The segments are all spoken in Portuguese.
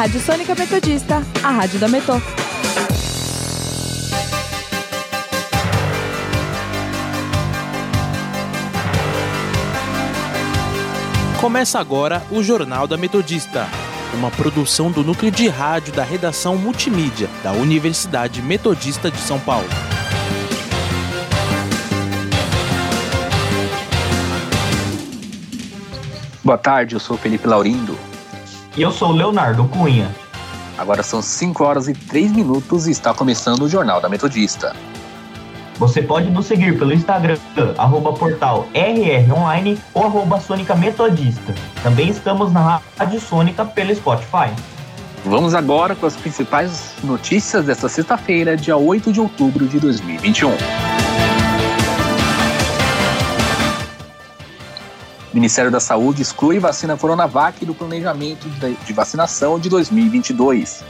Rádio Sônica Metodista, a rádio da Metô. Começa agora o Jornal da Metodista, uma produção do núcleo de rádio da redação multimídia da Universidade Metodista de São Paulo. Boa tarde, eu sou Felipe Laurindo. E eu sou Leonardo Cunha. Agora são 5 horas e 3 minutos e está começando o Jornal da Metodista. Você pode nos seguir pelo Instagram, arroba portal rronline ou arroba Sônica Metodista. Também estamos na Rádio Sônica pelo Spotify. Vamos agora com as principais notícias desta sexta-feira, dia 8 de outubro de 2021. O Ministério da Saúde exclui vacina Coronavac do planejamento de vacinação de 2022.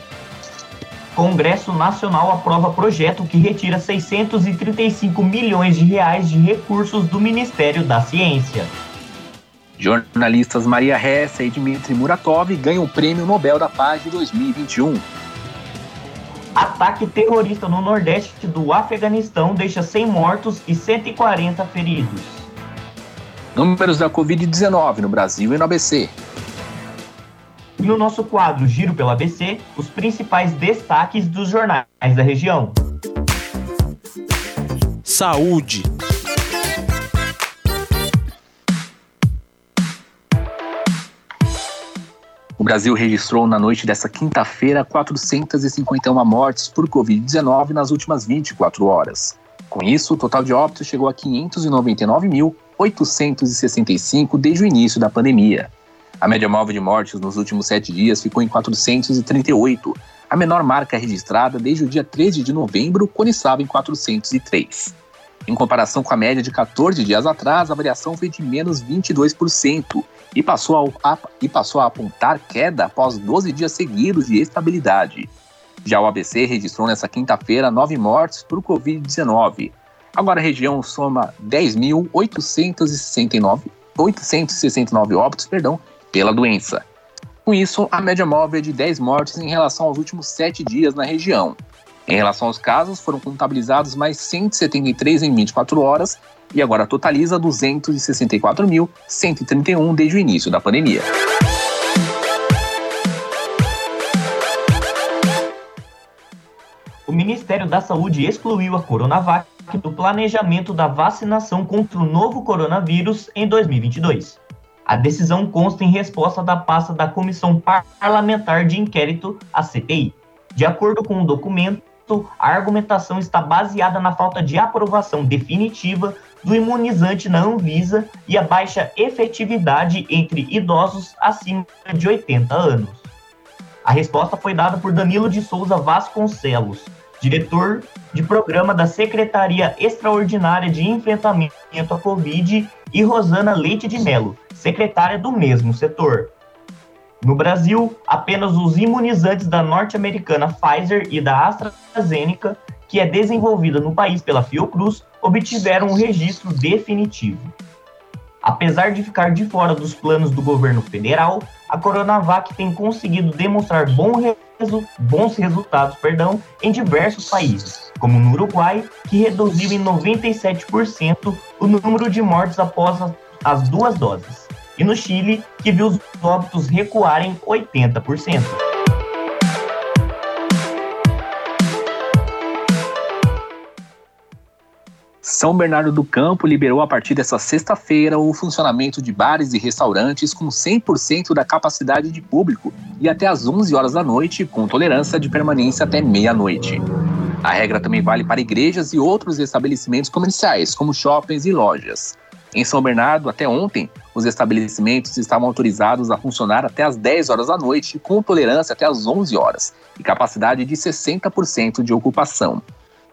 Congresso Nacional aprova projeto que retira 635 milhões de reais de recursos do Ministério da Ciência. Jornalistas Maria Hessa e Dmitry Muratov ganham o Prêmio Nobel da Paz de 2021. Ataque terrorista no nordeste do Afeganistão deixa 100 mortos e 140 feridos. Números da Covid-19 no Brasil e no ABC. E no nosso quadro Giro pelo ABC, os principais destaques dos jornais da região. Saúde. O Brasil registrou na noite desta quinta-feira 451 mortes por Covid-19 nas últimas 24 horas. Com isso, o total de óbitos chegou a 599.865 desde o início da pandemia. A média móvel de mortes nos últimos sete dias ficou em 438, a menor marca registrada desde o dia 13 de novembro, quando estava em 403. Em comparação com a média de 14 dias atrás, a variação foi de menos 22% e passou a, e passou a apontar queda após 12 dias seguidos de estabilidade. Já o ABC registrou nesta quinta-feira nove mortes por Covid-19. Agora a região soma 10.869 óbitos perdão, pela doença. Com isso, a média móvel é de 10 mortes em relação aos últimos sete dias na região. Em relação aos casos, foram contabilizados mais 173 em 24 horas e agora totaliza 264.131 desde o início da pandemia. O Ministério da Saúde excluiu a Coronavac do planejamento da vacinação contra o novo coronavírus em 2022. A decisão consta em resposta da pasta da Comissão Parlamentar de Inquérito, a CPI. De acordo com o documento, a argumentação está baseada na falta de aprovação definitiva do imunizante na Anvisa e a baixa efetividade entre idosos acima de 80 anos. A resposta foi dada por Danilo de Souza Vasconcelos, diretor de programa da Secretaria Extraordinária de Enfrentamento à Covid, e Rosana Leite de Mello, secretária do mesmo setor. No Brasil, apenas os imunizantes da norte-americana Pfizer e da AstraZeneca, que é desenvolvida no país pela Fiocruz, obtiveram um registro definitivo. Apesar de ficar de fora dos planos do governo federal, a Coronavac tem conseguido demonstrar bom resu bons resultados perdão, em diversos países, como no Uruguai, que reduziu em 97% o número de mortes após as duas doses, e no Chile, que viu os óbitos recuarem 80%. São Bernardo do Campo liberou a partir desta sexta-feira o funcionamento de bares e restaurantes com 100% da capacidade de público e até às 11 horas da noite, com tolerância de permanência até meia-noite. A regra também vale para igrejas e outros estabelecimentos comerciais, como shoppings e lojas. Em São Bernardo, até ontem, os estabelecimentos estavam autorizados a funcionar até às 10 horas da noite, com tolerância até às 11 horas e capacidade de 60% de ocupação.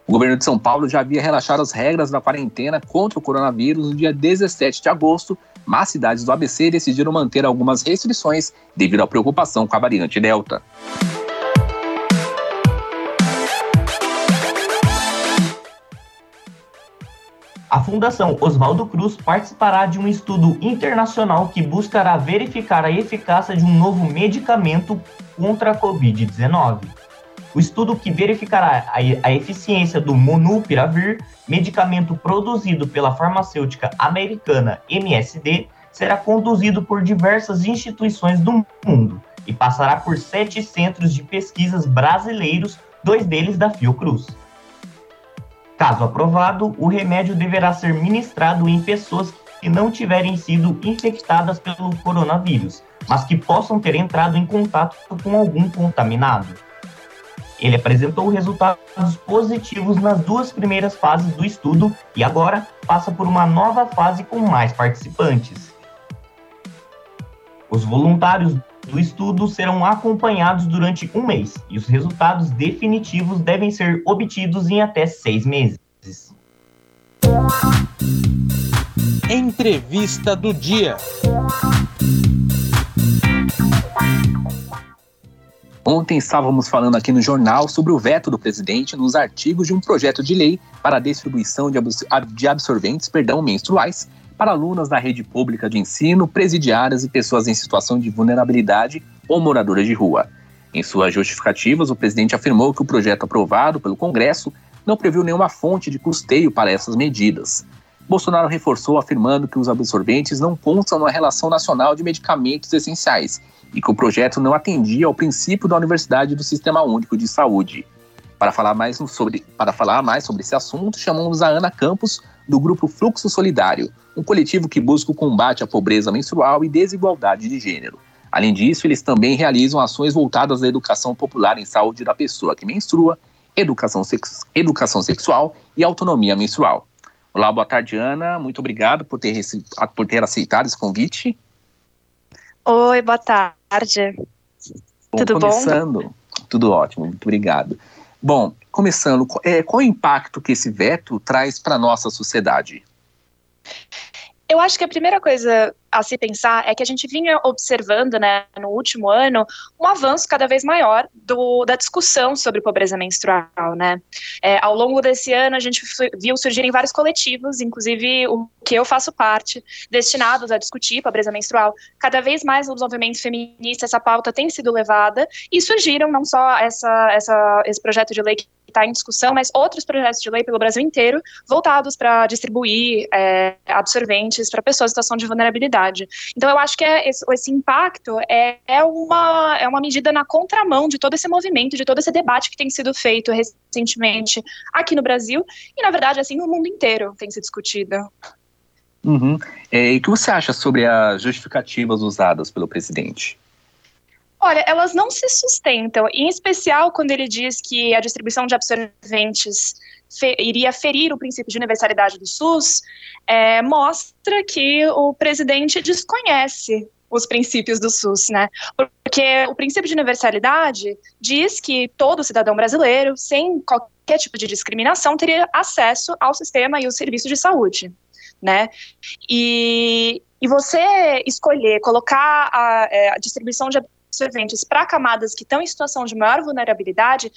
O governo de São Paulo já havia relaxado as regras da quarentena contra o coronavírus no dia 17 de agosto, mas cidades do ABC decidiram manter algumas restrições devido à preocupação com a variante Delta. A Fundação Oswaldo Cruz participará de um estudo internacional que buscará verificar a eficácia de um novo medicamento contra a Covid-19. O estudo que verificará a, a eficiência do Monupiravir, medicamento produzido pela farmacêutica americana MSD, será conduzido por diversas instituições do mundo e passará por sete centros de pesquisas brasileiros, dois deles da Fiocruz. Caso aprovado, o remédio deverá ser ministrado em pessoas que não tiverem sido infectadas pelo coronavírus, mas que possam ter entrado em contato com algum contaminado. Ele apresentou resultados positivos nas duas primeiras fases do estudo e agora passa por uma nova fase com mais participantes. Os voluntários do estudo serão acompanhados durante um mês e os resultados definitivos devem ser obtidos em até seis meses. Entrevista do dia. Ontem estávamos falando aqui no jornal sobre o veto do presidente nos artigos de um projeto de lei para a distribuição de absorventes perdão, menstruais para alunas da rede pública de ensino, presidiárias e pessoas em situação de vulnerabilidade ou moradoras de rua. Em suas justificativas, o presidente afirmou que o projeto aprovado pelo Congresso não previu nenhuma fonte de custeio para essas medidas. Bolsonaro reforçou afirmando que os absorventes não constam na relação nacional de medicamentos essenciais e que o projeto não atendia ao princípio da Universidade do Sistema Único de Saúde. Para falar mais sobre, para falar mais sobre esse assunto, chamamos a Ana Campos, do grupo Fluxo Solidário, um coletivo que busca o combate à pobreza menstrual e desigualdade de gênero. Além disso, eles também realizam ações voltadas à educação popular em saúde da pessoa que menstrua, educação, educação sexual e autonomia menstrual. Olá, boa tarde, Ana. Muito obrigado por ter, por ter aceitado esse convite. Oi, boa tarde. Bom, Tudo começando, bom? Tudo ótimo, muito obrigado. Bom, começando, é, qual é o impacto que esse veto traz para a nossa sociedade? Eu acho que a primeira coisa a se pensar é que a gente vinha observando, né, no último ano, um avanço cada vez maior do, da discussão sobre pobreza menstrual, né. É, ao longo desse ano, a gente viu surgirem vários coletivos, inclusive o que eu faço parte, destinados a discutir pobreza menstrual. Cada vez mais nos movimentos feministas essa pauta tem sido levada e surgiram não só essa, essa, esse projeto de lei que está em discussão, mas outros projetos de lei pelo Brasil inteiro voltados para distribuir é, absorventes para pessoas em situação de vulnerabilidade. Então, eu acho que é esse, esse, impacto é, é, uma, é uma medida na contramão de todo esse movimento, de todo esse debate que tem sido feito recentemente aqui no Brasil e, na verdade, assim, no mundo inteiro tem sido discutido. Uhum. É, e o que você acha sobre as justificativas usadas pelo presidente? Olha, elas não se sustentam, em especial quando ele diz que a distribuição de absorventes fe iria ferir o princípio de universalidade do SUS, é, mostra que o presidente desconhece os princípios do SUS, né? Porque o princípio de universalidade diz que todo cidadão brasileiro, sem qualquer tipo de discriminação, teria acesso ao sistema e ao serviço de saúde, né? E, e você escolher colocar a, é, a distribuição de absorventes para camadas que estão em situação de maior vulnerabilidade,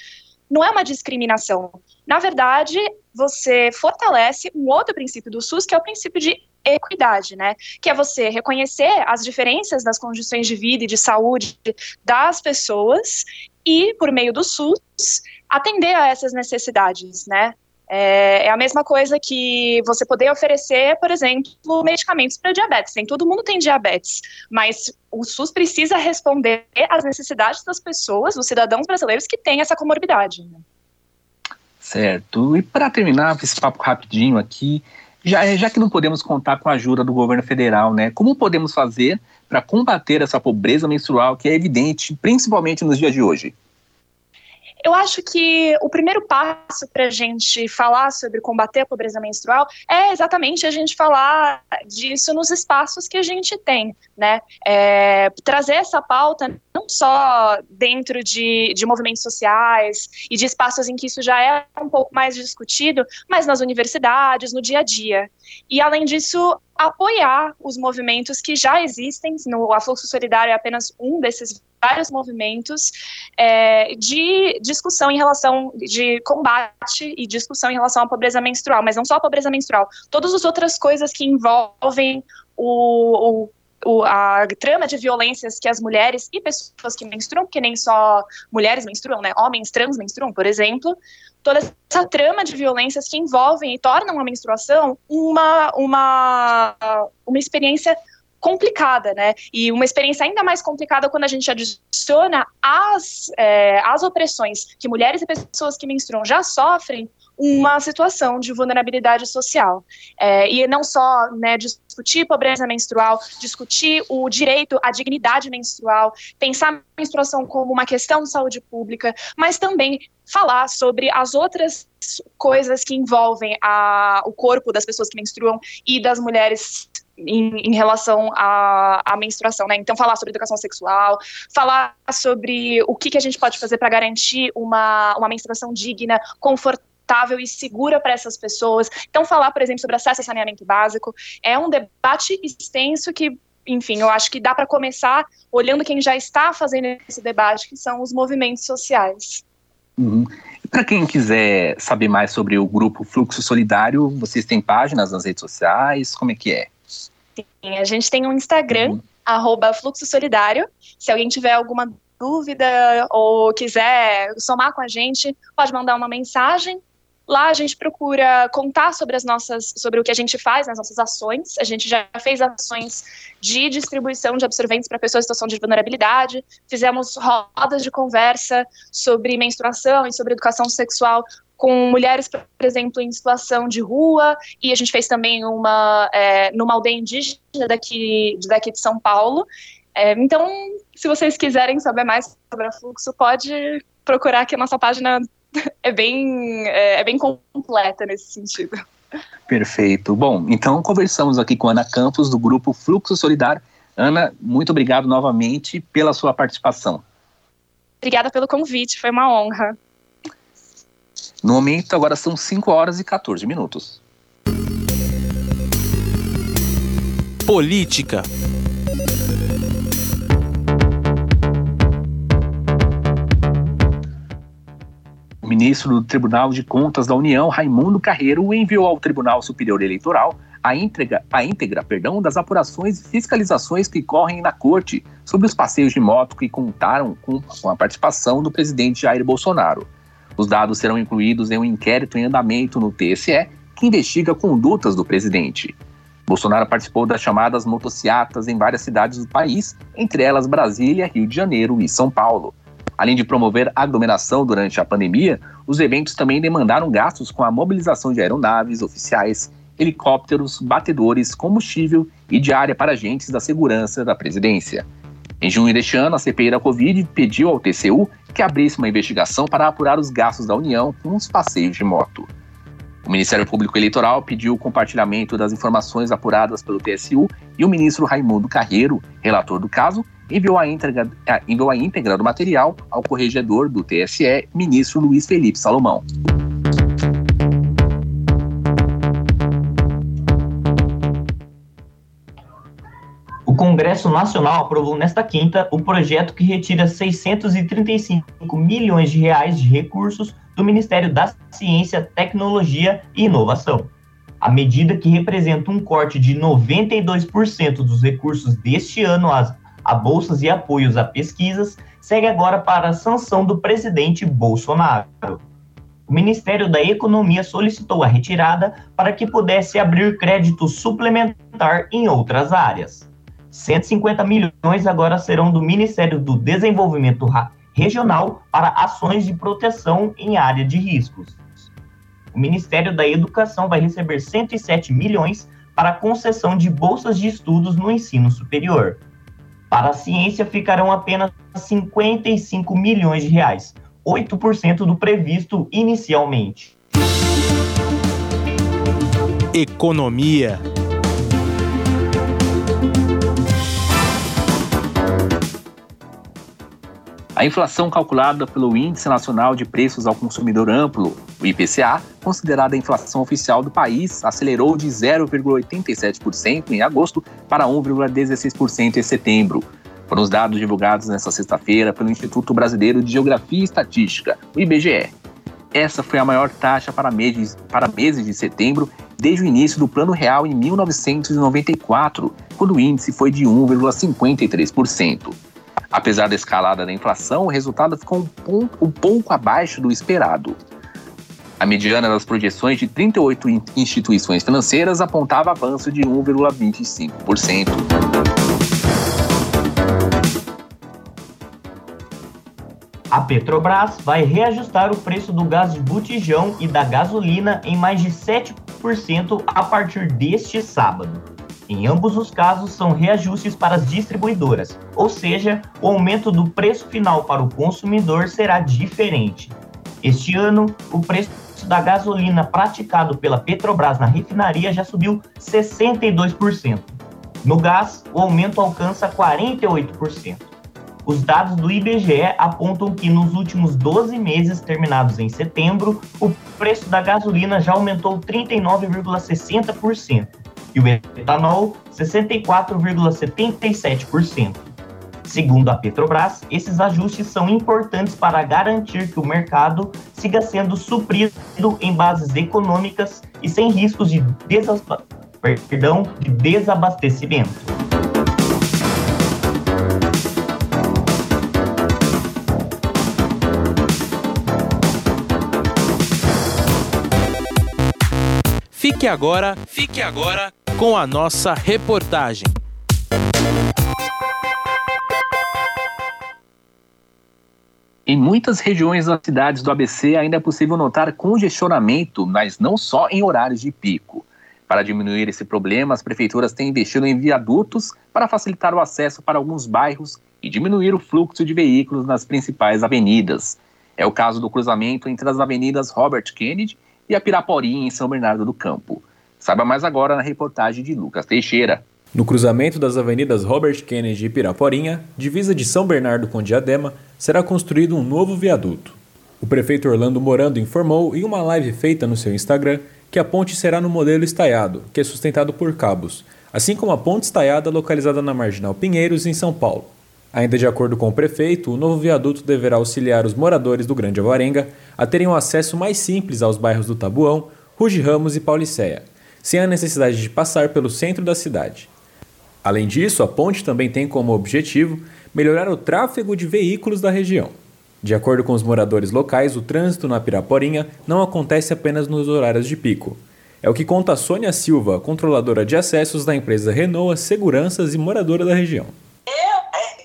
não é uma discriminação. Na verdade, você fortalece um outro princípio do SUS, que é o princípio de equidade, né? Que é você reconhecer as diferenças das condições de vida e de saúde das pessoas e, por meio do SUS, atender a essas necessidades, né? É, é, a mesma coisa que você poder oferecer, por exemplo, medicamentos para diabetes. Nem todo mundo tem diabetes, mas o SUS precisa responder às necessidades das pessoas, dos cidadãos brasileiros que têm essa comorbidade. Né? Certo. E para terminar esse papo rapidinho aqui, já, já que não podemos contar com a ajuda do governo federal, né? Como podemos fazer para combater essa pobreza menstrual que é evidente, principalmente nos dias de hoje? Eu acho que o primeiro passo para a gente falar sobre combater a pobreza menstrual é exatamente a gente falar disso nos espaços que a gente tem, né? É, trazer essa pauta não só dentro de, de movimentos sociais e de espaços em que isso já é um pouco mais discutido, mas nas universidades, no dia a dia. E, além disso, apoiar os movimentos que já existem, no Afluxo Solidário é apenas um desses vários movimentos é, de discussão em relação, de combate e discussão em relação à pobreza menstrual, mas não só a pobreza menstrual, todas as outras coisas que envolvem o, o o, a trama de violências que as mulheres e pessoas que menstruam, porque nem só mulheres menstruam, né? Homens trans menstruam, por exemplo. Toda essa trama de violências que envolvem e tornam a menstruação uma, uma, uma experiência complicada, né? E uma experiência ainda mais complicada quando a gente adiciona as, é, as opressões que mulheres e pessoas que menstruam já sofrem uma situação de vulnerabilidade social. É, e não só né, discutir pobreza menstrual, discutir o direito à dignidade menstrual, pensar a menstruação como uma questão de saúde pública, mas também falar sobre as outras coisas que envolvem a, o corpo das pessoas que menstruam e das mulheres em, em, relação à, à menstruação, né? Então, falar sobre educação sexual, falar sobre o que, que a gente pode fazer para garantir uma, uma menstruação digna, confortável e segura para essas pessoas. Então, falar, por exemplo, sobre acesso a saneamento básico é um debate extenso que enfim, eu acho que dá para começar olhando quem já está fazendo esse debate, que são os movimentos sociais. Uhum. Para quem quiser saber mais sobre o grupo Fluxo Solidário, vocês têm páginas nas redes sociais? Como é que é? Sim, a gente tem um Instagram, uhum. arroba Fluxo Solidário. Se alguém tiver alguma dúvida ou quiser somar com a gente, pode mandar uma mensagem Lá a gente procura contar sobre as nossas, sobre o que a gente faz nas nossas ações. A gente já fez ações de distribuição de absorventes para pessoas em situação de vulnerabilidade. Fizemos rodas de conversa sobre menstruação e sobre educação sexual com mulheres, por exemplo, em situação de rua, e a gente fez também uma é, numa aldeia indígena daqui, daqui de São Paulo. É, então, se vocês quiserem saber mais sobre a Fluxo, pode procurar aqui a nossa página é bem, é, é bem completa nesse sentido. Perfeito. Bom, então conversamos aqui com Ana Campos, do grupo Fluxo Solidário. Ana, muito obrigado novamente pela sua participação. Obrigada pelo convite, foi uma honra. No momento, agora são 5 horas e 14 minutos. Política. Ministro do Tribunal de Contas da União, Raimundo Carreiro, enviou ao Tribunal Superior Eleitoral a íntegra, a íntegra perdão, das apurações e fiscalizações que correm na corte sobre os passeios de moto que contaram com, com a participação do presidente Jair Bolsonaro. Os dados serão incluídos em um inquérito em andamento no TSE que investiga condutas do presidente. Bolsonaro participou das chamadas motociatas em várias cidades do país, entre elas Brasília, Rio de Janeiro e São Paulo. Além de promover aglomeração durante a pandemia, os eventos também demandaram gastos com a mobilização de aeronaves, oficiais, helicópteros, batedores, combustível e diária para agentes da segurança da presidência. Em junho deste ano, a CPI da Covid pediu ao TCU que abrisse uma investigação para apurar os gastos da União com os passeios de moto. O Ministério Público Eleitoral pediu o compartilhamento das informações apuradas pelo TSU e o ministro Raimundo Carreiro, relator do caso, enviou a, íntegra, enviou a íntegra do material ao corregedor do TSE, ministro Luiz Felipe Salomão. Congresso Nacional aprovou nesta quinta o projeto que retira 635 milhões de reais de recursos do Ministério da Ciência, Tecnologia e Inovação. A medida que representa um corte de 92% dos recursos deste ano às a bolsas e apoios a pesquisas, segue agora para a sanção do presidente Bolsonaro. O Ministério da Economia solicitou a retirada para que pudesse abrir crédito suplementar em outras áreas. 150 milhões agora serão do Ministério do Desenvolvimento Regional para ações de proteção em área de riscos. O Ministério da Educação vai receber 107 milhões para concessão de bolsas de estudos no ensino superior. Para a ciência ficarão apenas 55 milhões de reais, 8% do previsto inicialmente. Economia. A inflação calculada pelo Índice Nacional de Preços ao Consumidor Amplo, o IPCA, considerada a inflação oficial do país, acelerou de 0,87% em agosto para 1,16% em setembro. Foram os dados divulgados nesta sexta-feira pelo Instituto Brasileiro de Geografia e Estatística, o IBGE. Essa foi a maior taxa para meses, para meses de setembro desde o início do Plano Real em 1994, quando o índice foi de 1,53%. Apesar da escalada da inflação, o resultado ficou um, um pouco abaixo do esperado. A mediana das projeções de 38 instituições financeiras apontava avanço de 1,25%. A Petrobras vai reajustar o preço do gás de botijão e da gasolina em mais de 7% a partir deste sábado. Em ambos os casos, são reajustes para as distribuidoras, ou seja, o aumento do preço final para o consumidor será diferente. Este ano, o preço da gasolina praticado pela Petrobras na refinaria já subiu 62%. No gás, o aumento alcança 48%. Os dados do IBGE apontam que nos últimos 12 meses terminados em setembro, o preço da gasolina já aumentou 39,60% e o etanol 64,77%. Segundo a Petrobras, esses ajustes são importantes para garantir que o mercado siga sendo suprido em bases econômicas e sem riscos de, Perdão, de desabastecimento. Fique agora, fique agora com a nossa reportagem. Em muitas regiões das cidades do ABC ainda é possível notar congestionamento, mas não só em horários de pico. Para diminuir esse problema, as prefeituras têm investido em viadutos para facilitar o acesso para alguns bairros e diminuir o fluxo de veículos nas principais avenidas. É o caso do cruzamento entre as avenidas Robert Kennedy e a Piraporinha, em São Bernardo do Campo. Saiba mais agora na reportagem de Lucas Teixeira. No cruzamento das avenidas Robert Kennedy e Piraporinha, divisa de São Bernardo com Diadema, será construído um novo viaduto. O prefeito Orlando Morando informou em uma live feita no seu Instagram que a ponte será no modelo estaiado, que é sustentado por cabos, assim como a ponte estaiada localizada na Marginal Pinheiros, em São Paulo. Ainda de acordo com o prefeito, o novo viaduto deverá auxiliar os moradores do Grande Avarenga a terem um acesso mais simples aos bairros do Tabuão, Ruge Ramos e Pauliceia, sem a necessidade de passar pelo centro da cidade. Além disso, a ponte também tem como objetivo melhorar o tráfego de veículos da região. De acordo com os moradores locais, o trânsito na Piraporinha não acontece apenas nos horários de pico. É o que conta Sônia Silva, controladora de acessos da empresa Renault Seguranças e moradora da região.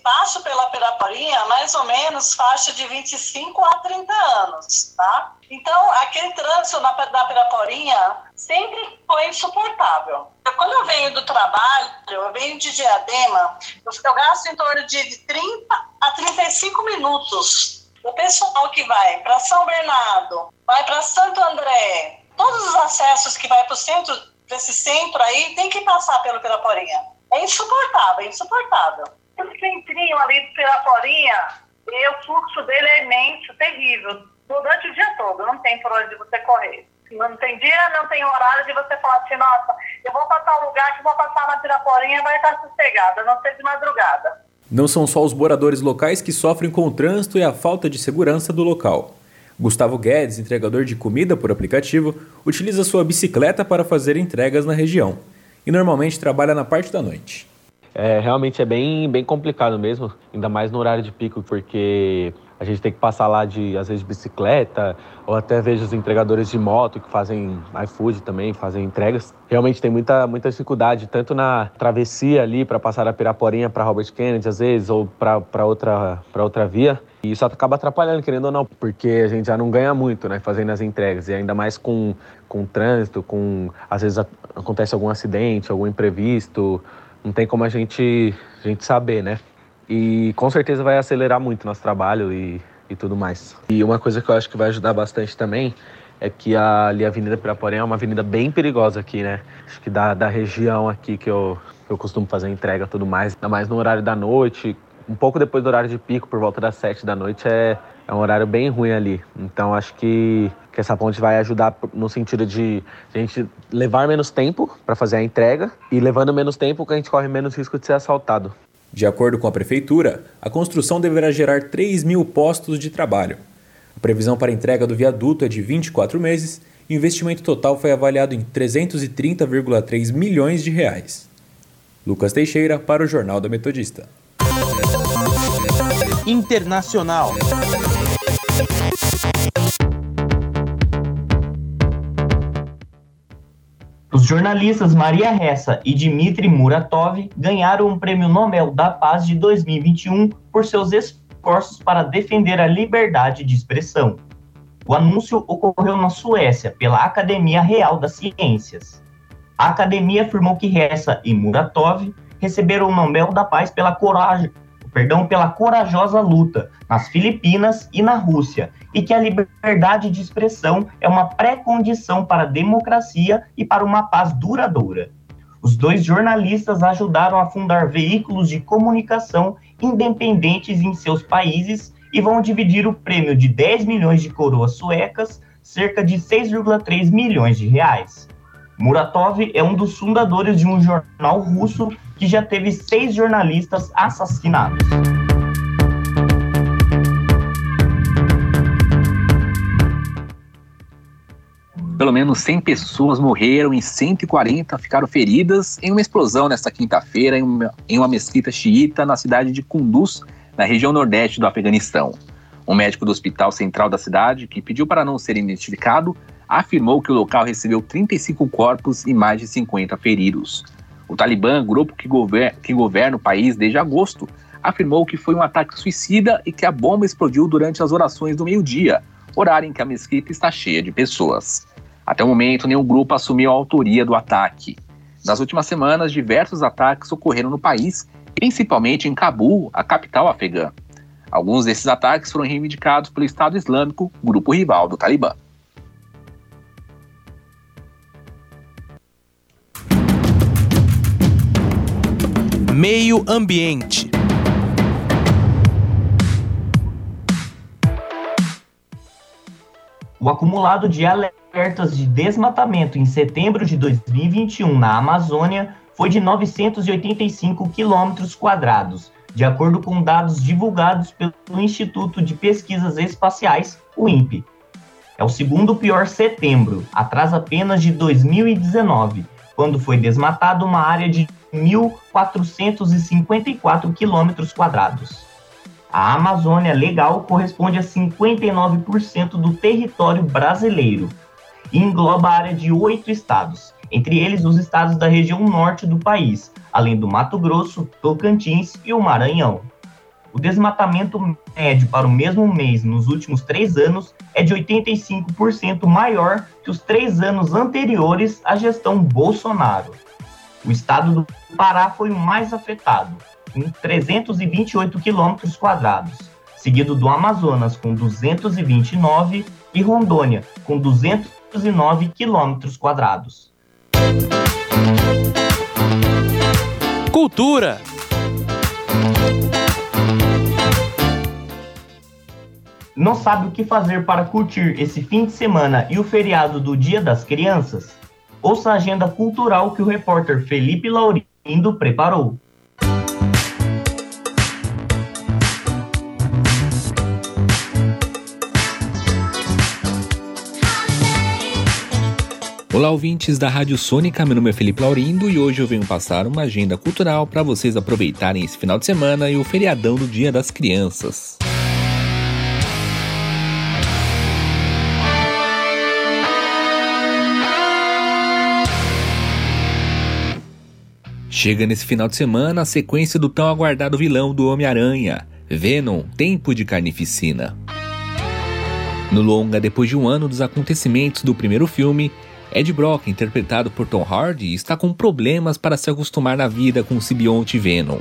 Passo pela Piraporinha mais ou menos faixa de 25 a 30 anos, tá? Então, aquele trânsito na, na Piraporinha sempre foi insuportável. Quando eu venho do trabalho, eu venho de Diadema, eu, eu gasto em torno de 30 a 35 minutos. O pessoal que vai para São Bernardo, vai para Santo André, todos os acessos que vai para o centro, desse centro aí, tem que passar pelo Piraporinha. É insuportável, é insuportável. O centrinho ali do Piraporinha, o fluxo dele é imenso, terrível durante o dia todo, não tem por onde você correr. Não tem dia, não tem horário de você falar assim, nossa, eu vou passar um lugar que vou passar na Piraporinha vai estar sossegada, não ser de madrugada. Não são só os moradores locais que sofrem com o trânsito e a falta de segurança do local. Gustavo Guedes, entregador de comida por aplicativo, utiliza sua bicicleta para fazer entregas na região e normalmente trabalha na parte da noite. É, realmente é bem, bem complicado mesmo, ainda mais no horário de pico, porque a gente tem que passar lá de, às vezes, de bicicleta, ou até vejo os entregadores de moto que fazem iFood também, fazem entregas. Realmente tem muita, muita dificuldade, tanto na travessia ali para passar a Piraporinha para Robert Kennedy, às vezes, ou para outra, outra via. E isso acaba atrapalhando, querendo ou não, porque a gente já não ganha muito, né, fazendo as entregas. E ainda mais com, com trânsito, com. Às vezes acontece algum acidente, algum imprevisto. Não tem como a gente, a gente saber, né? E com certeza vai acelerar muito nosso trabalho e, e tudo mais. E uma coisa que eu acho que vai ajudar bastante também é que a, ali a Avenida Piraporém é uma avenida bem perigosa aqui, né? Acho que da, da região aqui que eu, eu costumo fazer entrega tudo mais, ainda mais no horário da noite, um pouco depois do horário de pico, por volta das 7 da noite, é, é um horário bem ruim ali. Então acho que, que essa ponte vai ajudar no sentido de a gente levar menos tempo para fazer a entrega e levando menos tempo que a gente corre menos risco de ser assaltado. De acordo com a prefeitura, a construção deverá gerar 3 mil postos de trabalho. A previsão para a entrega do viaduto é de 24 meses e o investimento total foi avaliado em 330,3 milhões de reais. Lucas Teixeira para o Jornal da Metodista. Internacional. Os jornalistas Maria Ressa e Dmitry Muratov ganharam o Prêmio Nobel da Paz de 2021 por seus esforços para defender a liberdade de expressão. O anúncio ocorreu na Suécia pela Academia Real das Ciências. A academia afirmou que Ressa e Muratov receberam o Nobel da Paz pela coragem, perdão, pela corajosa luta nas Filipinas e na Rússia, e que a liberdade de expressão é uma pré-condição para a democracia e para uma paz duradoura. Os dois jornalistas ajudaram a fundar veículos de comunicação independentes em seus países e vão dividir o prêmio de 10 milhões de coroas suecas, cerca de 6,3 milhões de reais. Muratov é um dos fundadores de um jornal russo que já teve seis jornalistas assassinados. Pelo menos 100 pessoas morreram e 140 ficaram feridas em uma explosão nesta quinta-feira em, uma, mesquita xiita na cidade de Kunduz, na região nordeste do Afeganistão. Um médico do hospital central da cidade, que pediu para não ser identificado, afirmou que o local recebeu 35 corpos e mais de 50 feridos. O Talibã, grupo que, gover que governa o país desde agosto, afirmou que foi um ataque suicida e que a bomba explodiu durante as orações do meio-dia, horário em que a mesquita está cheia de pessoas. Até o momento, nenhum grupo assumiu a autoria do ataque. Nas últimas semanas, diversos ataques ocorreram no país, principalmente em Cabul, a capital afegã. Alguns desses ataques foram reivindicados pelo Estado Islâmico, grupo rival do Talibã. Meio Ambiente. O acumulado de alertas de desmatamento em setembro de 2021 na Amazônia foi de 985 quilômetros quadrados, de acordo com dados divulgados pelo Instituto de Pesquisas Espaciais, o INPE. É o segundo pior setembro, atrás apenas de 2019, quando foi desmatado uma área de 1.454 quilômetros quadrados. A Amazônia Legal corresponde a 59% do território brasileiro e engloba a área de oito estados, entre eles os estados da região norte do país, além do Mato Grosso, Tocantins e o Maranhão. O desmatamento médio para o mesmo mês nos últimos três anos é de 85% maior que os três anos anteriores à gestão Bolsonaro. O estado do Pará foi o mais afetado, com 328 quilômetros quadrados, seguido do Amazonas com 229 e Rondônia com 209 quilômetros quadrados. Cultura. Não sabe o que fazer para curtir esse fim de semana e o feriado do Dia das Crianças? Ouça a agenda cultural que o repórter Felipe Laurindo preparou. Olá, ouvintes da Rádio Sônica, meu nome é Felipe Laurindo e hoje eu venho passar uma agenda cultural para vocês aproveitarem esse final de semana e o feriadão do Dia das Crianças. Chega nesse final de semana a sequência do tão aguardado vilão do Homem-Aranha, Venom Tempo de Carnificina. No longa, depois de um ano dos acontecimentos do primeiro filme, Ed Brock, interpretado por Tom Hardy, está com problemas para se acostumar na vida com o simbionte Venom.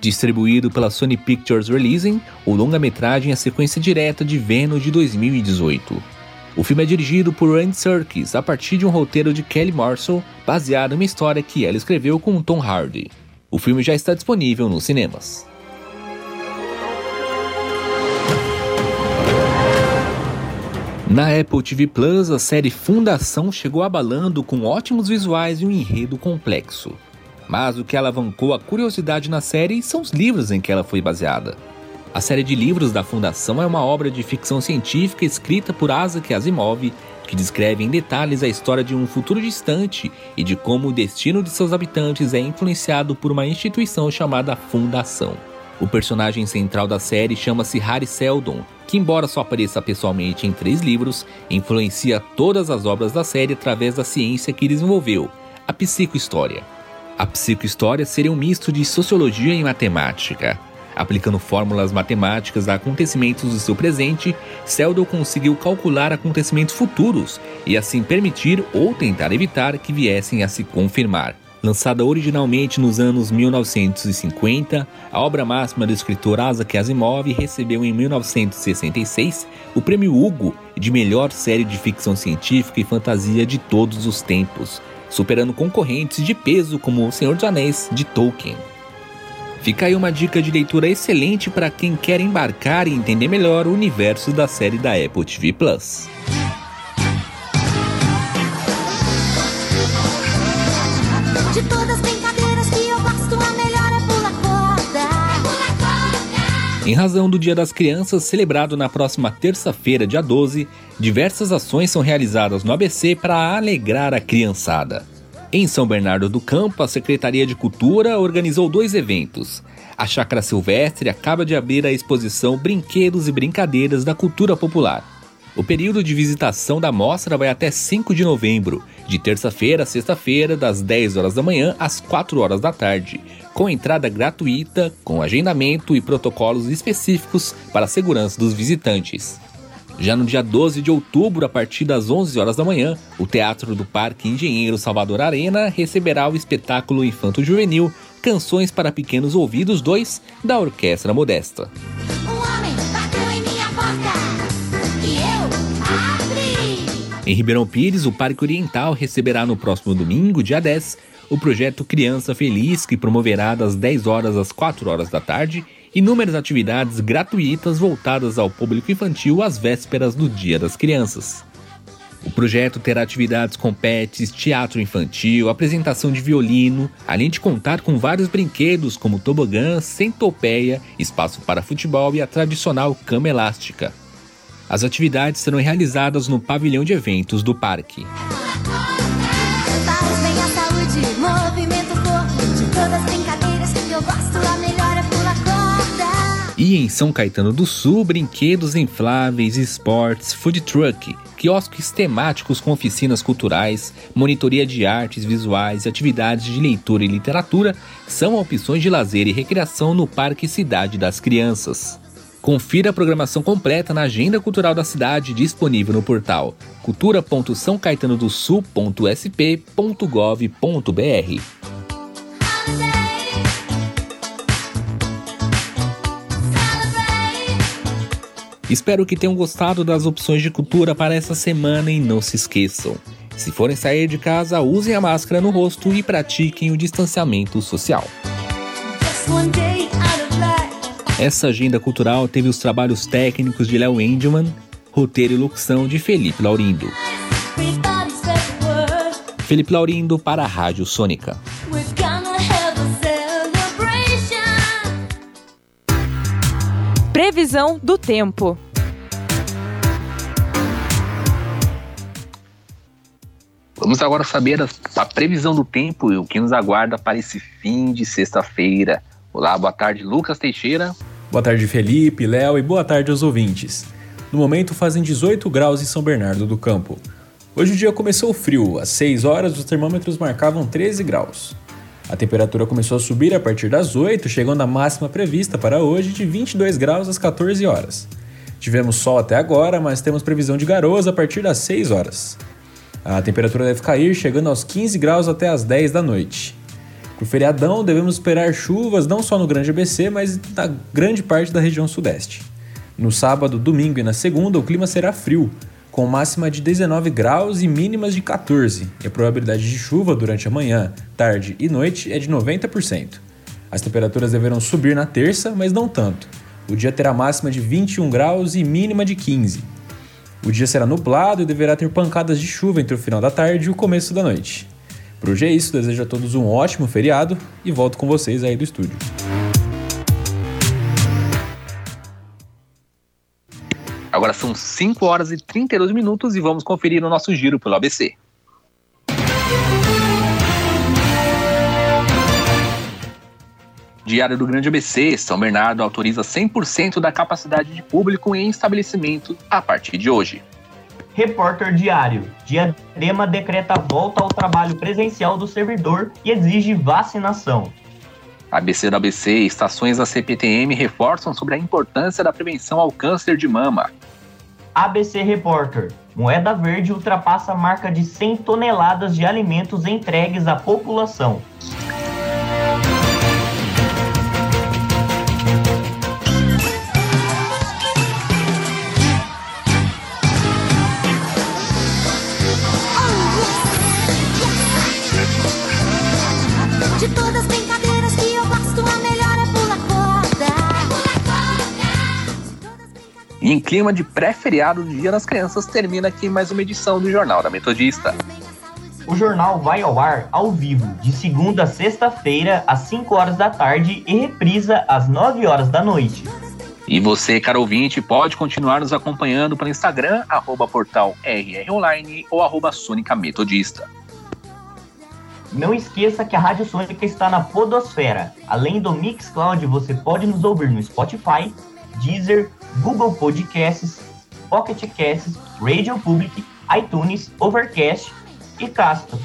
Distribuído pela Sony Pictures Releasing, o longa-metragem é a sequência direta de Venom de 2018. O filme é dirigido por Randy Serkis a partir de um roteiro de Kelly Marshall, baseado em uma história que ela escreveu com Tom Hardy. O filme já está disponível nos cinemas. Na Apple TV Plus, a série Fundação chegou abalando com ótimos visuais e um enredo complexo. Mas o que alavancou a curiosidade na série são os livros em que ela foi baseada. A série de livros da Fundação é uma obra de ficção científica escrita por Isaac Asimov, que descreve em detalhes a história de um futuro distante e de como o destino de seus habitantes é influenciado por uma instituição chamada Fundação. O personagem central da série chama-se Harry Seldon, que, embora só apareça pessoalmente em três livros, influencia todas as obras da série através da ciência que desenvolveu, a psicohistória. A psicohistória seria um misto de sociologia e matemática. Aplicando fórmulas matemáticas a acontecimentos do seu presente, Seldon conseguiu calcular acontecimentos futuros e assim permitir ou tentar evitar que viessem a se confirmar. Lançada originalmente nos anos 1950, a obra máxima do escritor Isaac Asimov recebeu em 1966 o prêmio Hugo de melhor série de ficção científica e fantasia de todos os tempos, superando concorrentes de peso como O Senhor dos Anéis de Tolkien. Fica aí uma dica de leitura excelente para quem quer embarcar e entender melhor o universo da série da Apple TV Plus. De todas as brincadeiras que eu gosto, a melhor é corda. É corda. Em razão do Dia das Crianças, celebrado na próxima terça-feira, dia 12, diversas ações são realizadas no ABC para alegrar a criançada. Em São Bernardo do Campo, a Secretaria de Cultura organizou dois eventos. A Chácara Silvestre acaba de abrir a exposição Brinquedos e Brincadeiras da Cultura Popular. O período de visitação da mostra vai até 5 de novembro, de terça-feira a sexta-feira, das 10 horas da manhã às 4 horas da tarde, com entrada gratuita, com agendamento e protocolos específicos para a segurança dos visitantes. Já no dia 12 de outubro, a partir das 11 horas da manhã, o Teatro do Parque Engenheiro Salvador Arena receberá o espetáculo Infanto Juvenil Canções para Pequenos Ouvidos 2 da Orquestra Modesta. Em Ribeirão Pires, o Parque Oriental receberá no próximo domingo, dia 10, o projeto Criança Feliz, que promoverá das 10 horas às 4 horas da tarde inúmeras atividades gratuitas voltadas ao público infantil às vésperas do Dia das Crianças. O projeto terá atividades com pets, teatro infantil, apresentação de violino, além de contar com vários brinquedos como tobogã, centopeia, espaço para futebol e a tradicional cama elástica. As atividades serão realizadas no pavilhão de eventos do parque. E em São Caetano do Sul, brinquedos infláveis, esportes, food truck, quiosques temáticos com oficinas culturais, monitoria de artes visuais e atividades de leitura e literatura são opções de lazer e recreação no Parque Cidade das Crianças. Confira a programação completa na agenda cultural da cidade disponível no portal cultura.sãocaetanodosul.sp.gov.br. Espero que tenham gostado das opções de cultura para essa semana e não se esqueçam. Se forem sair de casa, usem a máscara no rosto e pratiquem o distanciamento social. Essa agenda cultural teve os trabalhos técnicos de Léo Engelman, roteiro e locução de Felipe Laurindo. Felipe Laurindo para a Rádio Sônica. Previsão do tempo. Vamos agora saber a, a previsão do tempo e o que nos aguarda para esse fim de sexta-feira. Olá, boa tarde, Lucas Teixeira. Boa tarde, Felipe, Léo e boa tarde aos ouvintes. No momento fazem 18 graus em São Bernardo do Campo. Hoje o dia começou frio, às 6 horas os termômetros marcavam 13 graus. A temperatura começou a subir a partir das 8, chegando à máxima prevista para hoje de 22 graus às 14 horas. Tivemos sol até agora, mas temos previsão de garoas a partir das 6 horas. A temperatura deve cair, chegando aos 15 graus até as 10 da noite. Para o feriadão, devemos esperar chuvas não só no Grande ABC, mas na grande parte da região sudeste. No sábado, domingo e na segunda, o clima será frio, com máxima de 19 graus e mínimas de 14, e a probabilidade de chuva durante a manhã, tarde e noite é de 90%. As temperaturas deverão subir na terça, mas não tanto. O dia terá máxima de 21 graus e mínima de 15. O dia será nublado e deverá ter pancadas de chuva entre o final da tarde e o começo da noite. Por hoje é isso, desejo a todos um ótimo feriado e volto com vocês aí do estúdio. Agora são 5 horas e 32 minutos e vamos conferir o nosso giro pelo ABC. Diário do Grande ABC, São Bernardo autoriza 100% da capacidade de público em estabelecimento a partir de hoje. Repórter Diário. Diadema decreta volta ao trabalho presencial do servidor e exige vacinação. ABC do ABC, estações da CPTM reforçam sobre a importância da prevenção ao câncer de mama. ABC Repórter. Moeda Verde ultrapassa a marca de 100 toneladas de alimentos entregues à população. E em clima de pré-feriado do Dia das Crianças, termina aqui mais uma edição do Jornal da Metodista. O jornal vai ao ar ao vivo, de segunda a sexta-feira, às 5 horas da tarde e reprisa às 9 horas da noite. E você, caro ouvinte, pode continuar nos acompanhando pelo Instagram, arroba portal RROnline ou arroba Sônica Metodista. Não esqueça que a Rádio Sônica está na Podosfera. Além do Mixcloud, você pode nos ouvir no Spotify, Deezer, Google Podcasts, Pocket Casts, Radio Public, iTunes, Overcast e Castro.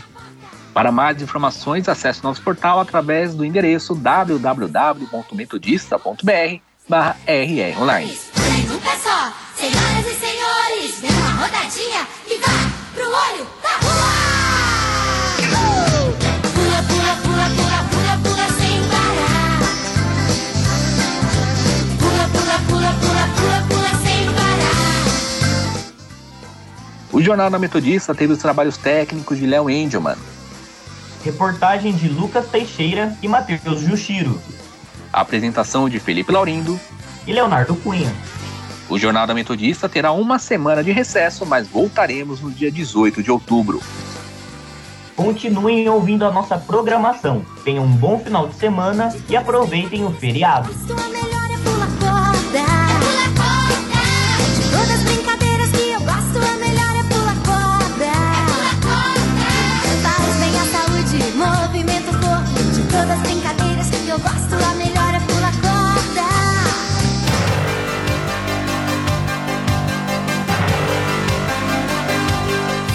Para mais informações, acesse nosso portal através do endereço www.metodista.br barra rronline. Vem num pé só, senhoras e senhores, dê uma rodadinha e vá pro olho da rua. O Jornal da Metodista teve os trabalhos técnicos de Léo Engelman. Reportagem de Lucas Teixeira e Matheus Jushiro. A apresentação de Felipe Laurindo. E Leonardo Cunha. O Jornal da Metodista terá uma semana de recesso, mas voltaremos no dia 18 de outubro. Continuem ouvindo a nossa programação. Tenham um bom final de semana e aproveitem o feriado.